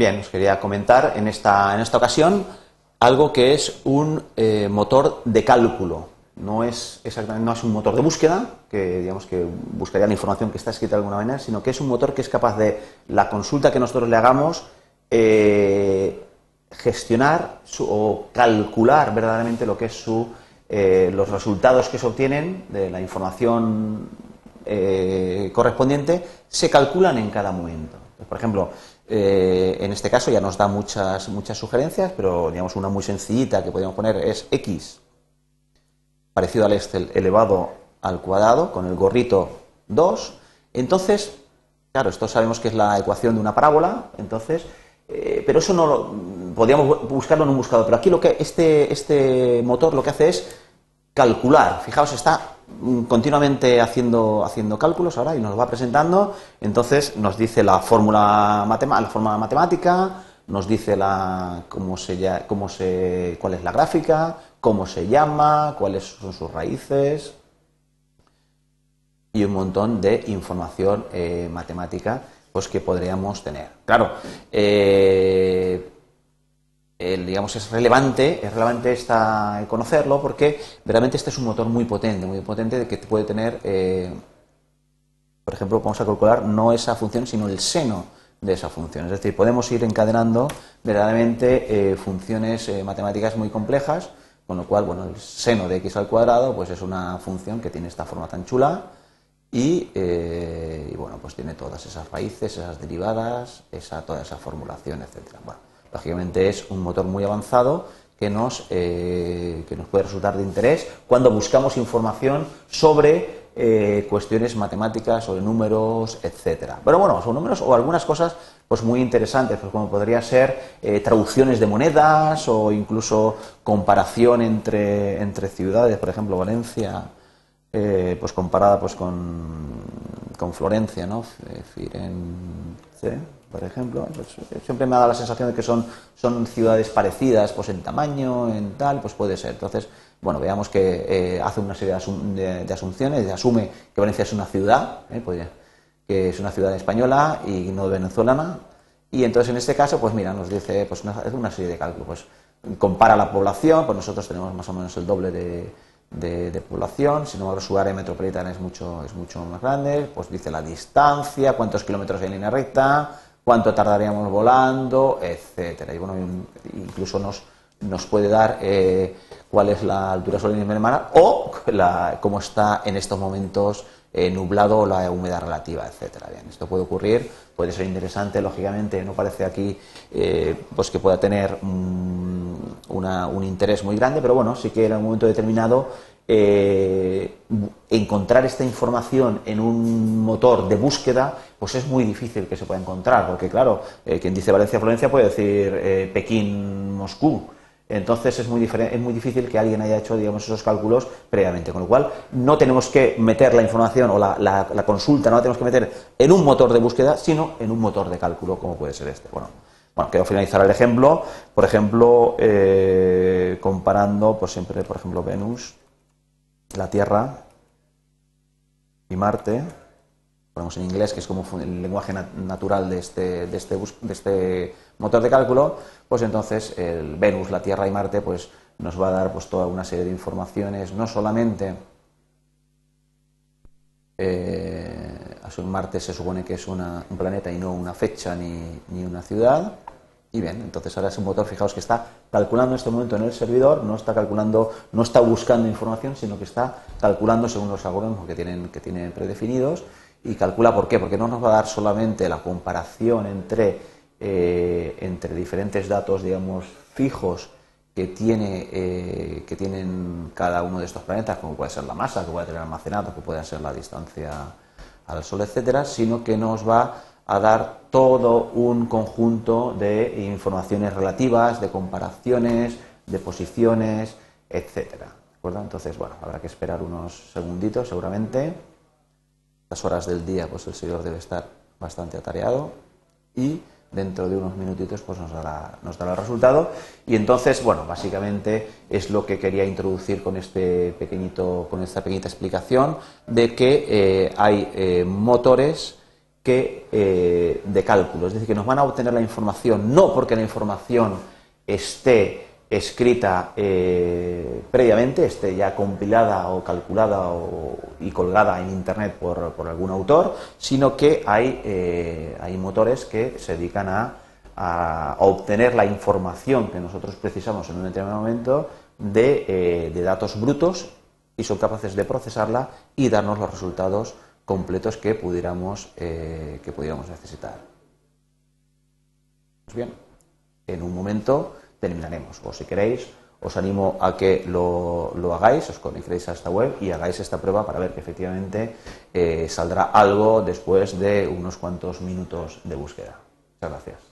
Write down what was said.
Bien, os quería comentar en esta, en esta ocasión algo que es un eh, motor de cálculo. No es exactamente no es un motor de búsqueda, que digamos que buscaría la información que está escrita de alguna manera, sino que es un motor que es capaz de la consulta que nosotros le hagamos eh, gestionar o calcular verdaderamente lo que es su eh, los resultados que se obtienen de la información correspondiente se calculan en cada momento. Por ejemplo, eh, en este caso ya nos da muchas, muchas sugerencias, pero digamos una muy sencillita que podríamos poner es x parecido al Excel elevado al cuadrado con el gorrito 2. Entonces, claro, esto sabemos que es la ecuación de una parábola, entonces, eh, pero eso no lo, podríamos buscarlo en un buscador. Pero aquí lo que este, este motor lo que hace es calcular. Fijaos, está continuamente haciendo, haciendo cálculos ahora y nos va presentando. Entonces nos dice la fórmula, la fórmula matemática, nos dice la, cómo se, cómo se, cuál es la gráfica, cómo se llama, cuáles son sus raíces y un montón de información eh, matemática pues, que podríamos tener. Claro, eh, digamos, es relevante, es relevante esta, conocerlo porque realmente este es un motor muy potente, muy potente que puede tener, eh, por ejemplo, vamos a calcular no esa función, sino el seno de esa función. Es decir, podemos ir encadenando verdaderamente eh, funciones eh, matemáticas muy complejas, con lo cual, bueno, el seno de x al cuadrado, pues es una función que tiene esta forma tan chula y, bueno, pues tiene todas esas raíces, esas derivadas, esa, toda esa formulación, etcétera. Bueno, Lógicamente es un motor muy avanzado que nos, eh, que nos puede resultar de interés cuando buscamos información sobre eh, cuestiones matemáticas, sobre números, etcétera. Pero bueno, son números o algunas cosas pues muy interesantes, pues como podría ser eh, traducciones de monedas o incluso comparación entre, entre ciudades, por ejemplo, Valencia, pues comparada pues con, con Florencia, ¿no? Firenze por ejemplo, pues, eh, siempre me ha dado la sensación de que son, son ciudades parecidas, pues en tamaño, en tal, pues puede ser. Entonces, bueno, veamos que eh, hace una serie de, asunciones, asume que Valencia es una ciudad, eh, pues, que es una ciudad española y no venezolana, y entonces en este caso, pues mira, nos dice pues una, una serie de cálculos, pues compara la población, pues nosotros tenemos más o menos el doble de, de, población, sin embargo su área metropolitana es mucho, es mucho más grande, pues dice la distancia, cuántos kilómetros hay en línea recta, cuánto tardaríamos volando, etcétera. Y bueno, incluso nos, nos puede dar eh, cuál es la altura solar hermana o la, cómo está en estos momentos eh, nublado la humedad relativa, etcétera. Bien, esto puede ocurrir, puede ser interesante, lógicamente, no parece aquí eh, pues que pueda tener un interés muy grande, pero bueno, sí que en un momento determinado eh, encontrar esta información en un motor de búsqueda, pues es muy difícil que se pueda encontrar, porque claro, eh, quien dice Valencia-Florencia puede decir eh, Pekín-Moscú. Entonces es muy, es muy difícil que alguien haya hecho digamos, esos cálculos previamente, con lo cual no tenemos que meter la información o la, consulta, no la tenemos que meter en un motor de búsqueda, sino en un motor de cálculo, como puede ser este. Bueno, bueno, quiero finalizar el ejemplo, por ejemplo, comparando, pues siempre, por ejemplo, Venus la Tierra y Marte, ponemos en inglés, que es como el lenguaje natural de este, este, de este motor de cálculo, pues entonces el Venus, la Tierra y Marte, pues nos va a dar pues toda una serie de informaciones, no solamente eh, Marte se supone que es un planeta y no una fecha ni, ni una ciudad, y bien, entonces ahora es un motor, fijaos que está calculando en este momento en el servidor, no está calculando, no está buscando información, sino que está calculando según los algoritmos que tienen, que tienen predefinidos. Y calcula por qué, porque no nos va a dar solamente la comparación entre, eh, entre diferentes datos, digamos, fijos que, tiene, eh, que tienen cada uno de estos planetas, como puede ser la masa, que puede tener almacenado, que puede ser la distancia al Sol, etcétera, sino que nos va a dar todo un conjunto de informaciones relativas, de comparaciones, de posiciones, etcétera. Entonces, bueno, habrá que esperar unos segunditos seguramente. Las horas del día, pues el servidor debe estar bastante atareado y dentro de unos minutitos pues nos dará, nos dará el resultado y entonces bueno básicamente es lo que quería introducir con este pequeñito con esta pequeñita explicación de que eh, hay eh, motores que eh, de cálculo. Es decir, que nos van a obtener la información no porque la información esté escrita eh, previamente, esté ya compilada o calculada y colgada en Internet por, algún autor, sino que hay, eh, hay motores que se dedican a, obtener la información que nosotros precisamos en un determinado momento de, de datos brutos y son capaces de procesarla y darnos los resultados completos que pudiéramos, eh, que pudiéramos necesitar. Pues bien, en un momento terminaremos. O si queréis, os animo a que lo, hagáis, os conectéis a esta web y hagáis esta prueba para ver que efectivamente eh, saldrá algo después de unos cuantos minutos de búsqueda. Muchas gracias.